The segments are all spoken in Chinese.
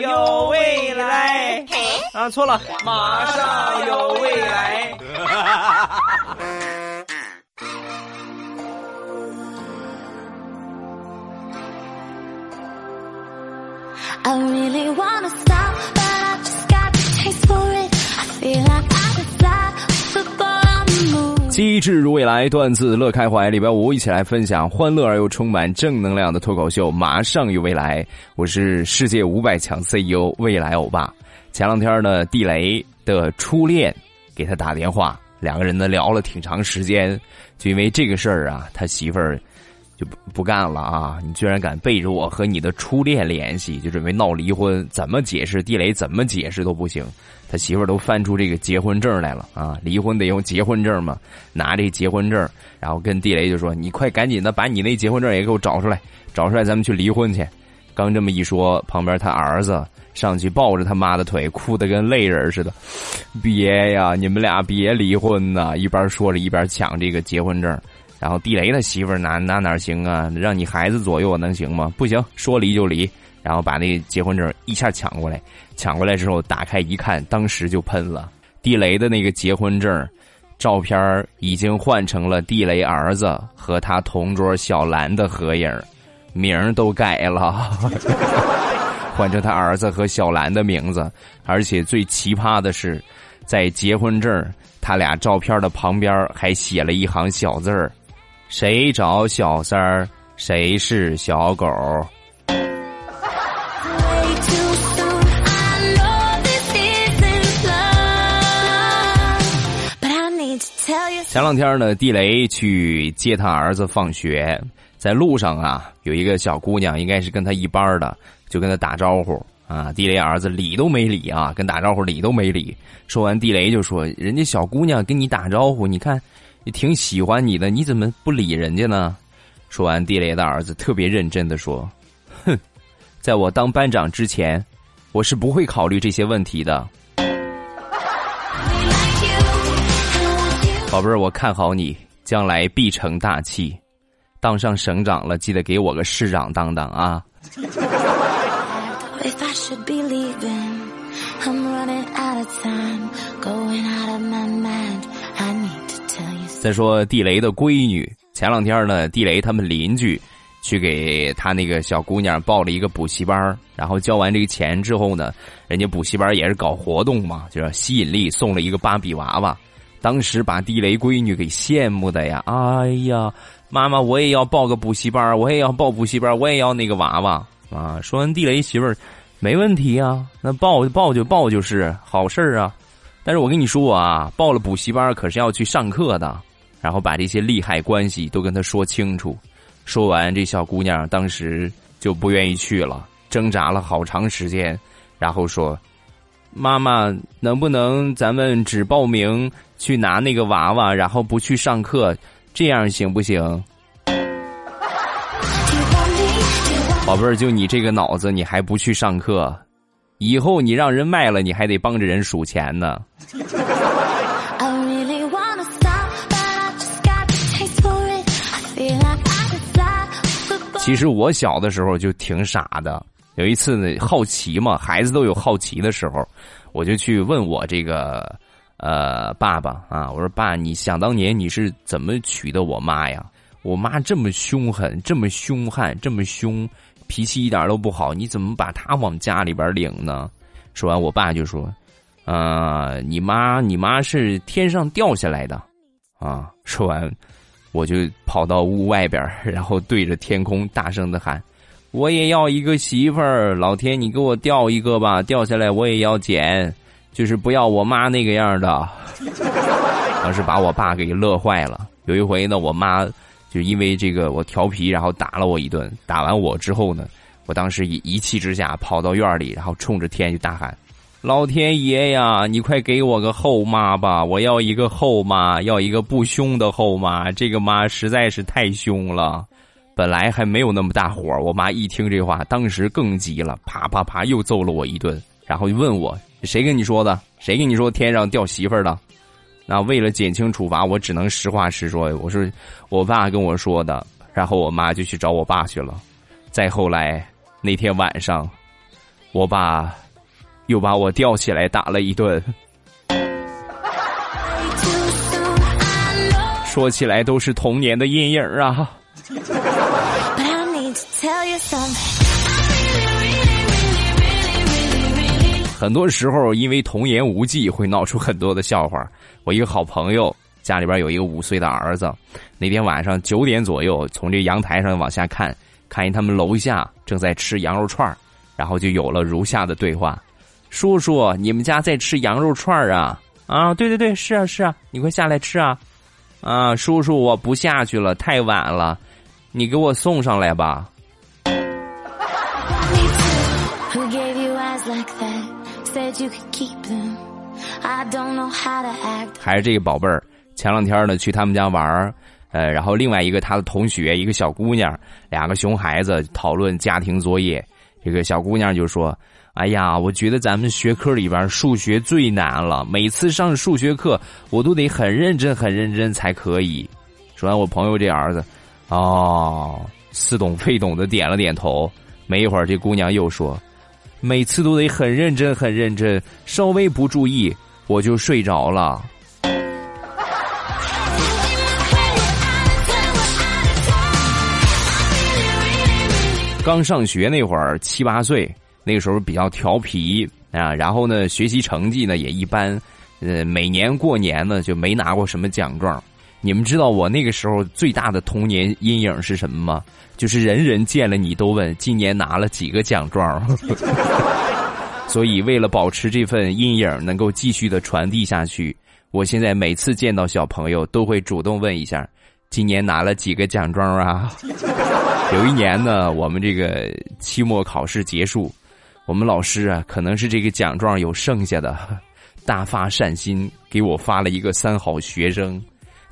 有未来。啊，错了，马上有未来。I really wanna stop, but I just got the taste for it. I feel like 机智如未来，段子乐开怀。礼拜五一起来分享欢乐而又充满正能量的脱口秀，马上有未来。我是世界五百强 CEO 未来欧巴。前两天呢，地雷的初恋给他打电话，两个人呢聊了挺长时间，就因为这个事儿啊，他媳妇儿。就不干了啊！你居然敢背着我和你的初恋联系，就准备闹离婚？怎么解释？地雷怎么解释都不行。他媳妇儿都翻出这个结婚证来了啊！离婚得用结婚证嘛，拿这结婚证，然后跟地雷就说：“你快赶紧的把你那结婚证也给我找出来，找出来咱们去离婚去。”刚这么一说，旁边他儿子上去抱着他妈的腿，哭得跟泪人似的。别呀，你们俩别离婚呐！一边说着一边抢这个结婚证。然后地雷的媳妇儿哪哪哪行啊？让你孩子左右能行吗？不行，说离就离。然后把那结婚证一下抢过来，抢过来之后打开一看，当时就喷了。地雷的那个结婚证照片已经换成了地雷儿子和他同桌小兰的合影，名都改了，换成他儿子和小兰的名字。而且最奇葩的是，在结婚证他俩照片的旁边还写了一行小字儿。谁找小三儿，谁是小狗。前两天呢，地雷去接他儿子放学，在路上啊，有一个小姑娘，应该是跟他一班的，就跟他打招呼啊。地雷儿子理都没理啊，跟打招呼理都没理。说完，地雷就说：“人家小姑娘跟你打招呼，你看。”也挺喜欢你的，你怎么不理人家呢？说完，地雷的儿子特别认真的说：“哼，在我当班长之前，我是不会考虑这些问题的。”宝贝儿，我看好你，将来必成大器。当上省长了，记得给我个市长当当啊！再说地雷的闺女，前两天呢，地雷他们邻居去给他那个小姑娘报了一个补习班，然后交完这个钱之后呢，人家补习班也是搞活动嘛，就是吸引力送了一个芭比娃娃，当时把地雷闺女给羡慕的呀，哎呀，妈妈我也要报个补习班，我也要报补习班，我也要那个娃娃啊！说完地雷媳妇儿，没问题啊，那报报就报就是好事啊，但是我跟你说啊，报了补习班可是要去上课的。然后把这些利害关系都跟他说清楚，说完，这小姑娘当时就不愿意去了，挣扎了好长时间，然后说：“妈妈，能不能咱们只报名去拿那个娃娃，然后不去上课，这样行不行？”宝贝儿，就你这个脑子，你还不去上课，以后你让人卖了，你还得帮着人数钱呢。其实我小的时候就挺傻的。有一次呢，好奇嘛，孩子都有好奇的时候，我就去问我这个呃爸爸啊，我说爸，你想当年你是怎么娶的我妈呀？我妈这么凶狠，这么凶悍，这么凶，脾气一点都不好，你怎么把她往家里边领呢？说完，我爸就说：“啊，你妈，你妈是天上掉下来的。”啊，说完。我就跑到屋外边，然后对着天空大声的喊：“我也要一个媳妇儿，老天，你给我掉一个吧，掉下来我也要捡，就是不要我妈那个样的。”当时把我爸给乐坏了。有一回呢，我妈就因为这个我调皮，然后打了我一顿。打完我之后呢，我当时一一气之下跑到院里，然后冲着天就大喊。老天爷呀，你快给我个后妈吧！我要一个后妈，要一个不凶的后妈。这个妈实在是太凶了。本来还没有那么大火，我妈一听这话，当时更急了，啪啪啪又揍了我一顿，然后就问我：“谁跟你说的？谁跟你说天上掉媳妇儿的？”那为了减轻处罚，我只能实话实说，我说我爸跟我说的。然后我妈就去找我爸去了。再后来那天晚上。我爸又把我吊起来打了一顿。说起来都是童年的阴影啊。很多时候，因为童言无忌，会闹出很多的笑话。我一个好朋友家里边有一个五岁的儿子，那天晚上九点左右，从这阳台上往下看，看见他们楼下正在吃羊肉串然后就有了如下的对话：“叔叔，你们家在吃羊肉串啊？啊，对对对，是啊是啊，你快下来吃啊！啊，叔叔，我不下去了，太晚了，你给我送上来吧。”还是这个宝贝儿，前两天呢去他们家玩儿，呃，然后另外一个他的同学，一个小姑娘，两个熊孩子讨论家庭作业。这个小姑娘就说：“哎呀，我觉得咱们学科里边数学最难了，每次上数学课我都得很认真、很认真才可以。”说完，我朋友这儿子，哦，似懂非懂的点了点头。没一会儿，这姑娘又说。每次都得很认真，很认真，稍微不注意我就睡着了。刚上学那会儿，七八岁，那个时候比较调皮啊，然后呢，学习成绩呢也一般，呃，每年过年呢就没拿过什么奖状。你们知道我那个时候最大的童年阴影是什么吗？就是人人见了你都问今年拿了几个奖状。所以为了保持这份阴影能够继续的传递下去，我现在每次见到小朋友都会主动问一下，今年拿了几个奖状啊？有一年呢，我们这个期末考试结束，我们老师啊，可能是这个奖状有剩下的，大发善心给我发了一个三好学生。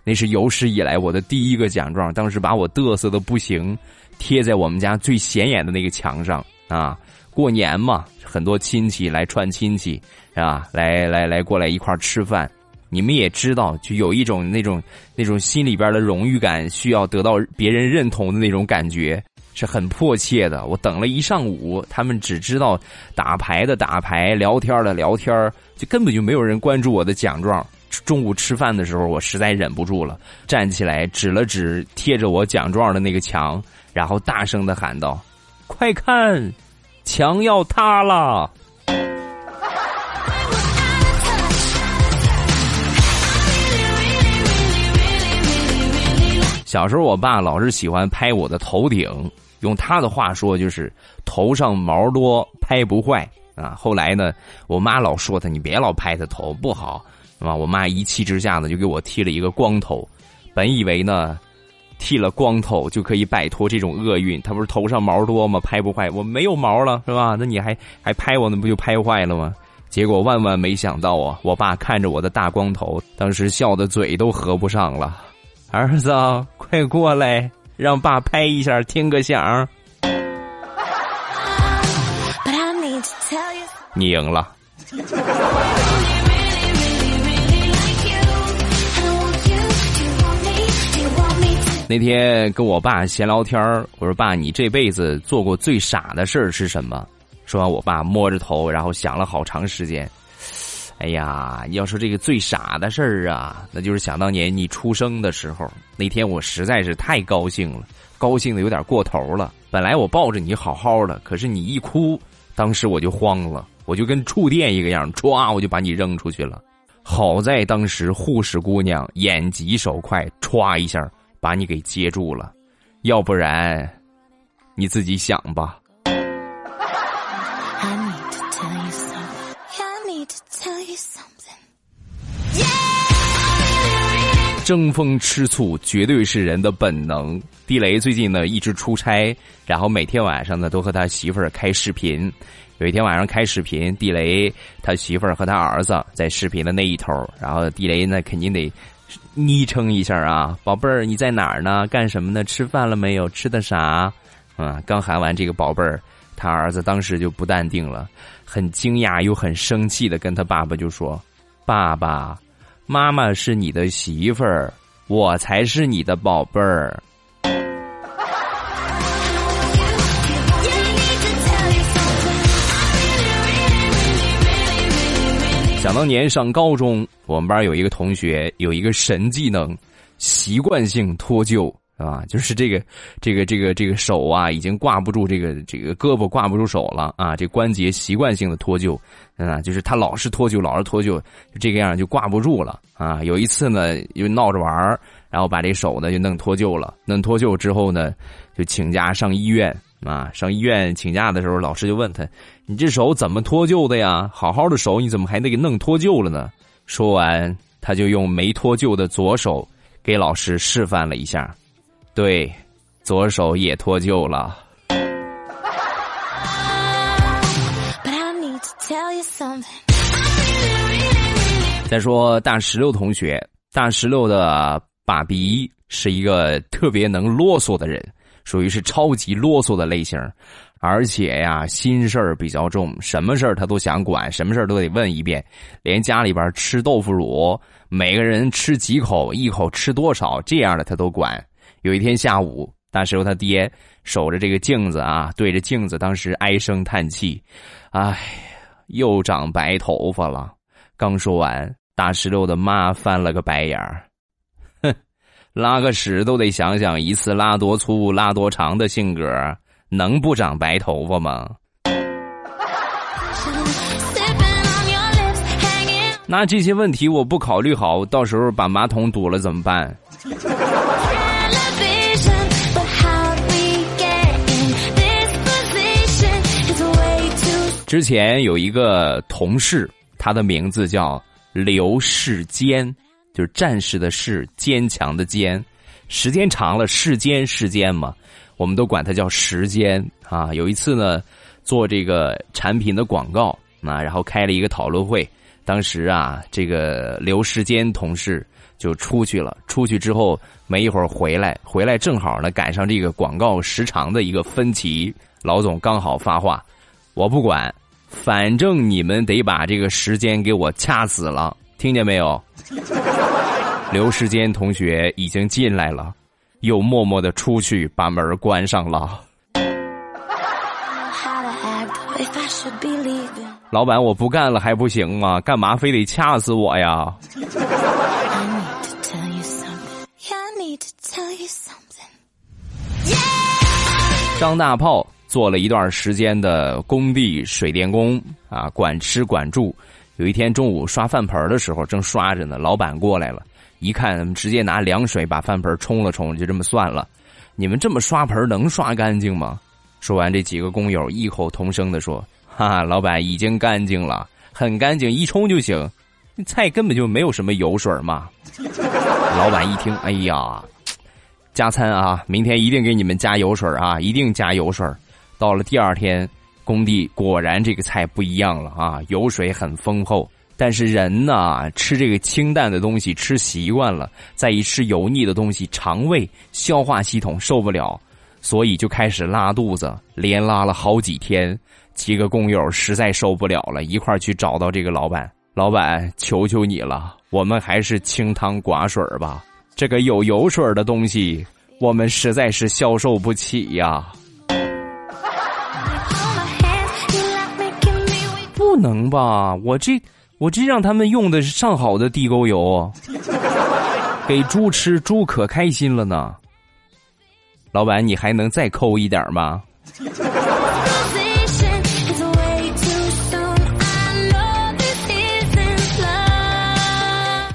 那是有史以来我的第一个奖状，当时把我嘚瑟的不行，贴在我们家最显眼的那个墙上啊。过年嘛，很多亲戚来串亲戚，啊？来来来，过来一块吃饭。你们也知道，就有一种那种那种心里边的荣誉感，需要得到别人认同的那种感觉，是很迫切的。我等了一上午，他们只知道打牌的打牌，聊天的聊天，就根本就没有人关注我的奖状。中午吃饭的时候，我实在忍不住了，站起来指了指贴着我奖状的那个墙，然后大声的喊道：“快看，墙要塌了！”小时候，我爸老是喜欢拍我的头顶，用他的话说就是“头上毛多，拍不坏”啊。后来呢，我妈老说他：“你别老拍他头，不好。”是吧？我妈一气之下呢，就给我剃了一个光头。本以为呢，剃了光头就可以摆脱这种厄运。他不是头上毛多吗？拍不坏。我没有毛了，是吧？那你还还拍我，那不就拍坏了吗？结果万万没想到啊！我爸看着我的大光头，当时笑的嘴都合不上了。儿子，快过来，让爸拍一下，听个响。你赢了。那天跟我爸闲聊天我说：“爸，你这辈子做过最傻的事儿是什么？”说完，我爸摸着头，然后想了好长时间。哎呀，要说这个最傻的事儿啊，那就是想当年你出生的时候，那天我实在是太高兴了，高兴的有点过头了。本来我抱着你好好的，可是你一哭，当时我就慌了，我就跟触电一个样，唰，我就把你扔出去了。好在当时护士姑娘眼疾手快，歘一下。把你给接住了，要不然，你自己想吧。争风吃醋绝对是人的本能。地雷最近呢一直出差，然后每天晚上呢都和他媳妇儿开视频。有一天晚上开视频，地雷他媳妇儿和他儿子在视频的那一头，然后地雷呢肯定得。昵称一下啊，宝贝儿，你在哪儿呢？干什么呢？吃饭了没有？吃的啥？啊，刚喊完这个宝贝儿，他儿子当时就不淡定了，很惊讶又很生气的跟他爸爸就说：“爸爸妈妈是你的媳妇儿我才是你的宝贝儿。想当年上高中我们班有一个同学有一个神技能习惯性脱臼。啊，就是这个这个这个这个手啊，已经挂不住这个这个胳膊挂不住手了啊，这关节习惯性的脱臼啊，就是他老是脱臼，老是脱臼，就这个样就挂不住了啊。有一次呢，又闹着玩，然后把这手呢就弄脱臼了，弄脱臼之后呢，就请假上医院。啊，上医院请假的时候，老师就问他：“你这手怎么脱臼的呀？好好的手，你怎么还得给弄脱臼了呢？”说完，他就用没脱臼的左手给老师示范了一下，对，左手也脱臼了。再说大石榴同学，大石榴的爸比是一个特别能啰嗦的人。属于是超级啰嗦的类型，而且呀，心事儿比较重，什么事儿他都想管，什么事儿都得问一遍。连家里边吃豆腐乳，每个人吃几口，一口吃多少，这样的他都管。有一天下午，大石头他爹守着这个镜子啊，对着镜子，当时唉声叹气：“唉，又长白头发了。”刚说完，大石榴的妈翻了个白眼儿。哼拉个屎都得想想一次拉多粗、拉多长的性格，能不长白头发吗？那这些问题我不考虑好，到时候把马桶堵了怎么办？之前有一个同事，他的名字叫刘世坚。就是战士的士，坚强的坚，时间长了，世间世间嘛，我们都管他叫时间啊。有一次呢，做这个产品的广告啊，然后开了一个讨论会。当时啊，这个刘世坚同事就出去了，出去之后没一会儿回来，回来正好呢赶上这个广告时长的一个分歧。老总刚好发话：“我不管，反正你们得把这个时间给我掐死了，听见没有？”刘世坚同学已经进来了，又默默的出去把门关上了。老板，我不干了还不行吗？干嘛非得掐死我呀？张大炮做了一段时间的工地水电工啊，管吃管住。有一天中午刷饭盆的时候，正刷着呢，老板过来了。一看，直接拿凉水把饭盆冲了冲，就这么算了。你们这么刷盆能刷干净吗？说完，这几个工友异口同声的说：“哈哈，老板已经干净了，很干净，一冲就行。菜根本就没有什么油水嘛。”老板一听，哎呀，加餐啊，明天一定给你们加油水啊，一定加油水。到了第二天，工地果然这个菜不一样了啊，油水很丰厚。但是人呢，吃这个清淡的东西吃习惯了，再一吃油腻的东西，肠胃消化系统受不了，所以就开始拉肚子，连拉了好几天。几个工友实在受不了了，一块去找到这个老板。老板，求求你了，我们还是清汤寡水吧。这个有油水的东西，我们实在是消受不起呀。能吧，我这。我这让他们用的是上好的地沟油，给猪吃，猪可开心了呢。老板，你还能再抠一点吗？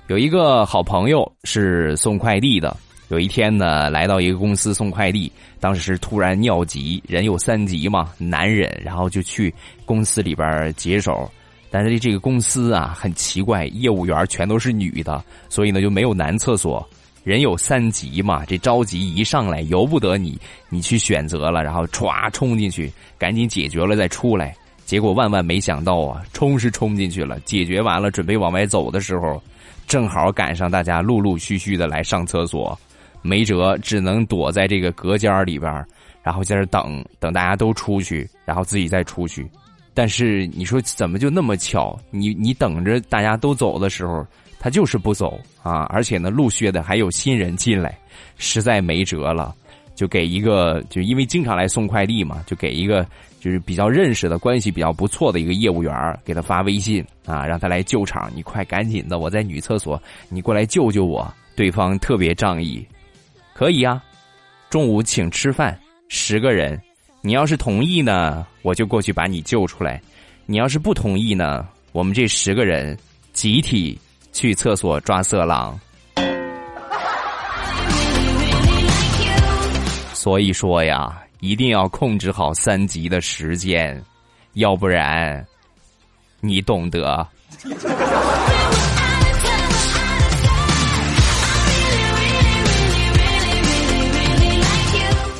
有一个好朋友是送快递的，有一天呢，来到一个公司送快递，当时突然尿急，人有三急嘛，难忍，然后就去公司里边解手。但是这个公司啊很奇怪，业务员全都是女的，所以呢就没有男厕所。人有三急嘛，这着急一上来由不得你，你去选择了，然后歘冲进去，赶紧解决了再出来。结果万万没想到啊，冲是冲进去了，解决完了准备往外走的时候，正好赶上大家陆陆续续的来上厕所，没辙，只能躲在这个隔间里边，然后在这等等大家都出去，然后自己再出去。但是你说怎么就那么巧？你你等着大家都走的时候，他就是不走啊！而且呢，陆续的还有新人进来，实在没辙了。就给一个，就因为经常来送快递嘛，就给一个就是比较认识的关系比较不错的一个业务员给他发微信啊，让他来救场，你快赶紧的，我在女厕所，你过来救救我。对方特别仗义，可以啊，中午请吃饭，十个人，你要是同意呢，我就过去把你救出来；你要是不同意呢，我们这十个人集体去厕所抓色狼。所以说呀，一定要控制好三级的时间，要不然，你懂得。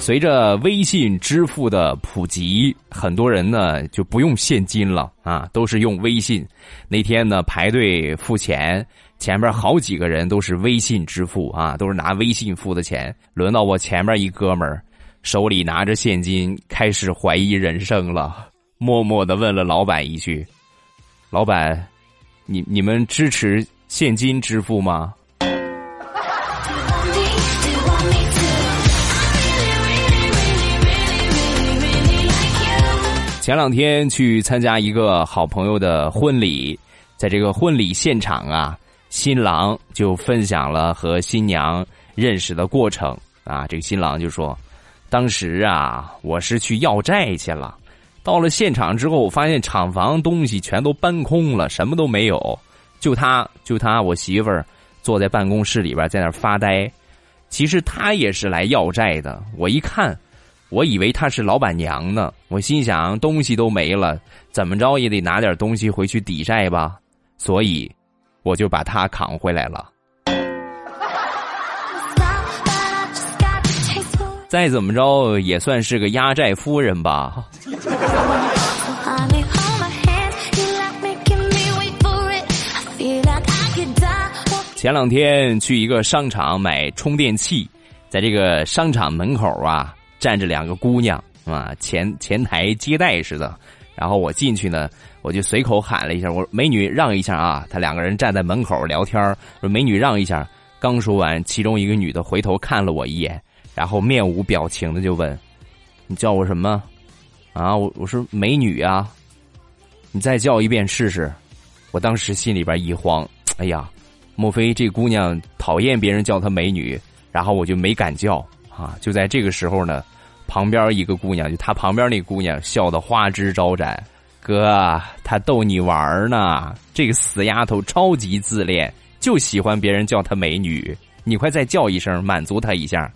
随着微信支付的普及，很多人呢就不用现金了啊，都是用微信。那天呢排队付钱，前面好几个人都是微信支付啊，都是拿微信付的钱。轮到我前面一哥们儿，手里拿着现金，开始怀疑人生了，默默的问了老板一句：“老板，你你们支持现金支付吗？”前两天去参加一个好朋友的婚礼，在这个婚礼现场啊，新郎就分享了和新娘认识的过程啊。这个新郎就说：“当时啊，我是去要债去了，到了现场之后，我发现厂房东西全都搬空了，什么都没有，就他就他我媳妇儿坐在办公室里边在那发呆。其实他也是来要债的，我一看。”我以为她是老板娘呢，我心想东西都没了，怎么着也得拿点东西回去抵债吧，所以我就把她扛回来了。再怎么着也算是个压债夫人吧。前两天去一个商场买充电器，在这个商场门口啊。站着两个姑娘啊，前前台接待似的。然后我进去呢，我就随口喊了一下：“我说美女让一下啊！”他两个人站在门口聊天说：“美女让一下。”刚说完，其中一个女的回头看了我一眼，然后面无表情的就问：“你叫我什么？”啊，我我说美女啊，你再叫一遍试试。我当时心里边一慌，哎呀，莫非这姑娘讨厌别人叫她美女？然后我就没敢叫啊。就在这个时候呢。旁边一个姑娘，就她旁边那姑娘笑得花枝招展。哥，她逗你玩呢。这个死丫头超级自恋，就喜欢别人叫她美女。你快再叫一声，满足她一下。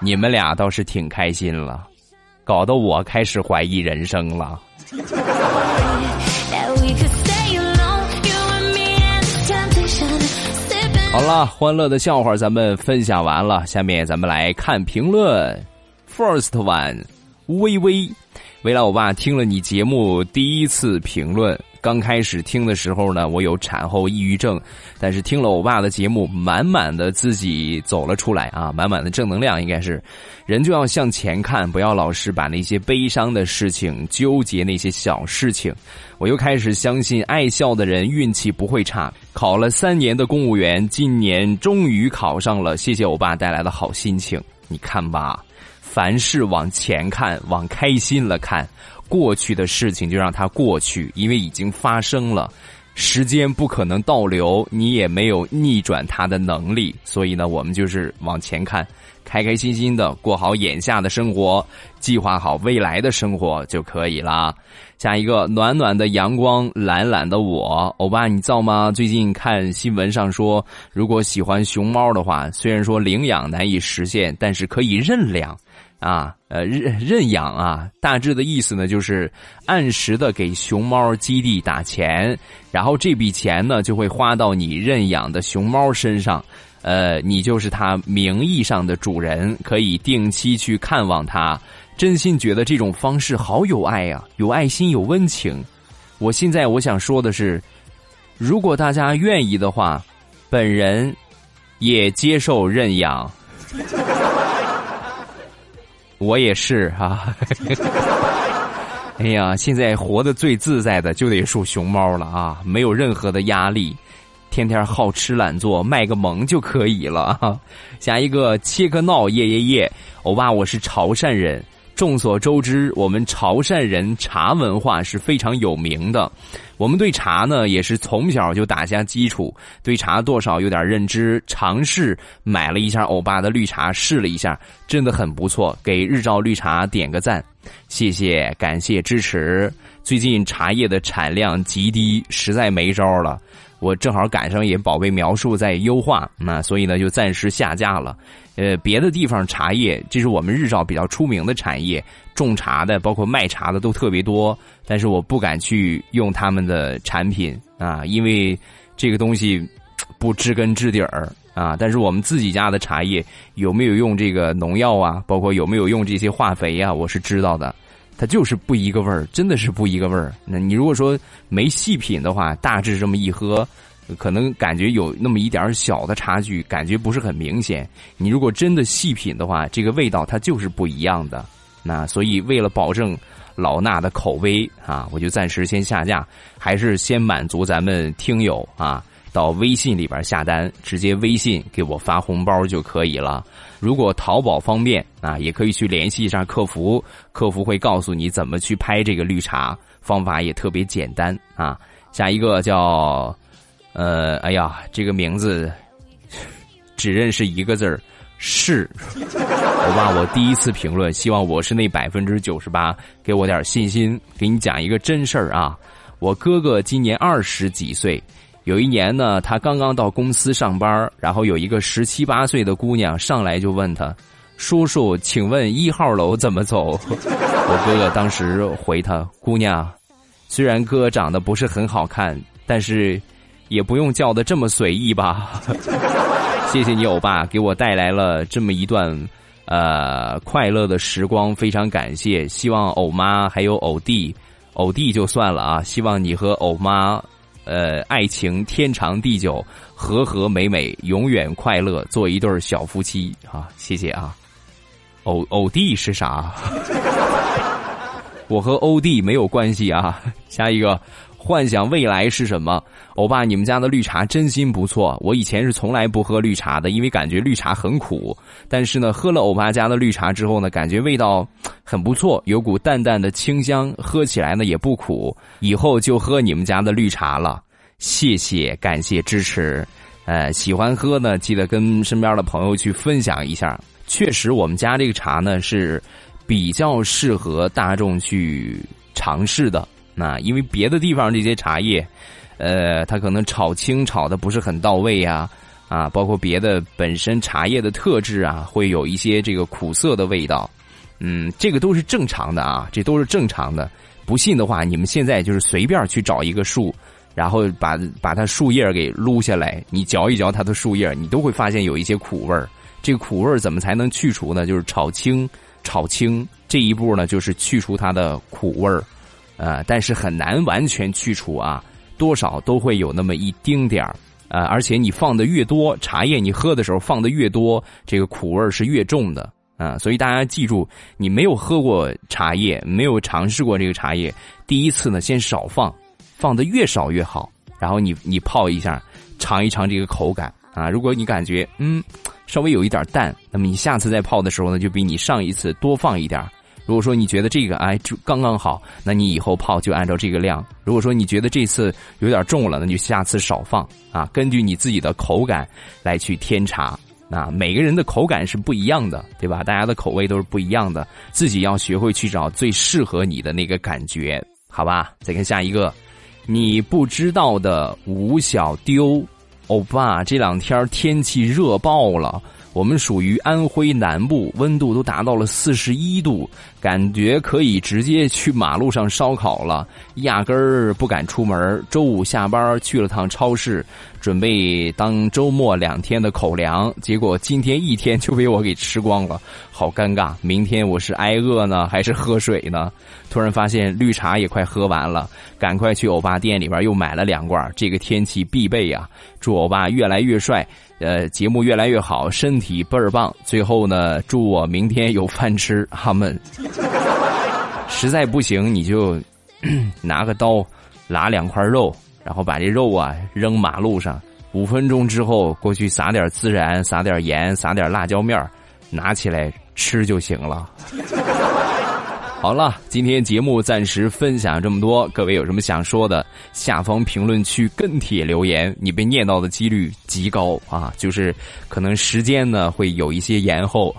你们俩倒是挺开心了，搞得我开始怀疑人生了。好了，欢乐的笑话咱们分享完了，下面咱们来看评论。First one，微微，未来我爸听了你节目第一次评论。刚开始听的时候呢，我有产后抑郁症，但是听了我爸的节目，满满的自己走了出来啊，满满的正能量，应该是，人就要向前看，不要老是把那些悲伤的事情纠结那些小事情。我又开始相信爱笑的人运气不会差。考了三年的公务员，今年终于考上了，谢谢我爸带来的好心情。你看吧，凡事往前看，往开心了看。过去的事情就让它过去，因为已经发生了，时间不可能倒流，你也没有逆转它的能力。所以呢，我们就是往前看，开开心心的过好眼下的生活，计划好未来的生活就可以了。下一个暖暖的阳光，懒懒的我，欧巴你造吗？最近看新闻上说，如果喜欢熊猫的话，虽然说领养难以实现，但是可以认养。啊，呃，认认养啊，大致的意思呢，就是按时的给熊猫基地打钱，然后这笔钱呢就会花到你认养的熊猫身上，呃，你就是它名义上的主人，可以定期去看望它。真心觉得这种方式好有爱呀，有爱心，有温情。我现在我想说的是，如果大家愿意的话，本人也接受认养。我也是哈，哎呀，现在活得最自在的就得属熊猫了啊，没有任何的压力，天天好吃懒做，卖个萌就可以了。下一个切克闹耶耶耶，欧巴，我是潮汕人。众所周知，我们潮汕人茶文化是非常有名的。我们对茶呢，也是从小就打下基础，对茶多少有点认知。尝试买了一下欧巴的绿茶，试了一下，真的很不错。给日照绿茶点个赞，谢谢，感谢支持。最近茶叶的产量极低，实在没招了。我正好赶上也宝贝描述在优化，那所以呢就暂时下架了。呃，别的地方茶叶，这是我们日照比较出名的产业，种茶的包括卖茶的都特别多，但是我不敢去用他们的产品啊，因为这个东西不知根知底儿啊。但是我们自己家的茶叶有没有用这个农药啊，包括有没有用这些化肥啊，我是知道的。它就是不一个味儿，真的是不一个味儿。那你如果说没细品的话，大致这么一喝，可能感觉有那么一点小的差距，感觉不是很明显。你如果真的细品的话，这个味道它就是不一样的。那所以为了保证老衲的口碑啊，我就暂时先下架，还是先满足咱们听友啊。到微信里边下单，直接微信给我发红包就可以了。如果淘宝方便啊，也可以去联系一下客服，客服会告诉你怎么去拍这个绿茶，方法也特别简单啊。下一个叫，呃，哎呀，这个名字只认识一个字儿，是。我把我第一次评论，希望我是那百分之九十八，给我点信心。给你讲一个真事儿啊，我哥哥今年二十几岁。有一年呢，他刚刚到公司上班，然后有一个十七八岁的姑娘上来就问他：“叔叔，请问一号楼怎么走？” 我哥哥当时回他：“姑娘，虽然哥长得不是很好看，但是也不用叫的这么随意吧。”谢谢你，欧巴，给我带来了这么一段呃快乐的时光，非常感谢。希望欧妈还有欧弟，欧弟就算了啊，希望你和欧妈。呃，爱情天长地久，和和美美，永远快乐，做一对小夫妻啊！谢谢啊。偶偶弟是啥？我和欧弟没有关系啊。下一个。幻想未来是什么？欧巴，你们家的绿茶真心不错。我以前是从来不喝绿茶的，因为感觉绿茶很苦。但是呢，喝了欧巴家的绿茶之后呢，感觉味道很不错，有股淡淡的清香，喝起来呢也不苦。以后就喝你们家的绿茶了。谢谢，感谢支持。呃，喜欢喝呢，记得跟身边的朋友去分享一下。确实，我们家这个茶呢是比较适合大众去尝试的。那因为别的地方这些茶叶，呃，它可能炒青炒的不是很到位呀，啊，包括别的本身茶叶的特质啊，会有一些这个苦涩的味道，嗯，这个都是正常的啊，这都是正常的。不信的话，你们现在就是随便去找一个树，然后把把它树叶给撸下来，你嚼一嚼它的树叶，你都会发现有一些苦味儿。这个苦味儿怎么才能去除呢？就是炒青，炒青这一步呢，就是去除它的苦味儿。呃，但是很难完全去除啊，多少都会有那么一丁点儿，呃，而且你放的越多，茶叶你喝的时候放的越多，这个苦味是越重的啊。所以大家记住，你没有喝过茶叶，没有尝试过这个茶叶，第一次呢先少放，放的越少越好。然后你你泡一下，尝一尝这个口感啊。如果你感觉嗯稍微有一点淡，那么你下次再泡的时候呢，就比你上一次多放一点儿。如果说你觉得这个哎就刚刚好，那你以后泡就按照这个量。如果说你觉得这次有点重了，那就下次少放啊。根据你自己的口感来去添茶。啊，每个人的口感是不一样的，对吧？大家的口味都是不一样的，自己要学会去找最适合你的那个感觉，好吧？再看下一个，你不知道的吴小丢，欧巴，这两天天气热爆了。我们属于安徽南部，温度都达到了四十一度，感觉可以直接去马路上烧烤了，压根儿不敢出门。周五下班去了趟超市，准备当周末两天的口粮，结果今天一天就被我给吃光了，好尴尬。明天我是挨饿呢，还是喝水呢？突然发现绿茶也快喝完了，赶快去欧巴店里边又买了两罐，这个天气必备呀！祝欧巴越来越帅。呃，节目越来越好，身体倍儿棒。最后呢，祝我明天有饭吃。哈们 实在不行，你就拿个刀，拿两块肉，然后把这肉啊扔马路上，五分钟之后过去撒点孜然，撒点盐，撒点辣椒面拿起来吃就行了。好了，今天节目暂时分享这么多。各位有什么想说的，下方评论区跟帖留言，你被念到的几率极高啊！就是可能时间呢会有一些延后，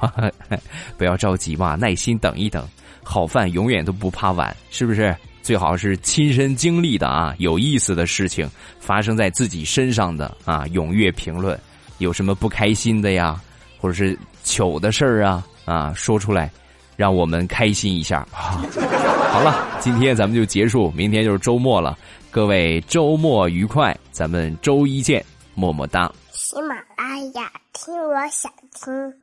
不要着急嘛，耐心等一等。好饭永远都不怕晚，是不是？最好是亲身经历的啊，有意思的事情发生在自己身上的啊，踊跃评论。有什么不开心的呀，或者是糗的事儿啊啊，说出来。让我们开心一下好了，今天咱们就结束，明天就是周末了。各位周末愉快，咱们周一见，么么哒。喜马拉雅，听我想听。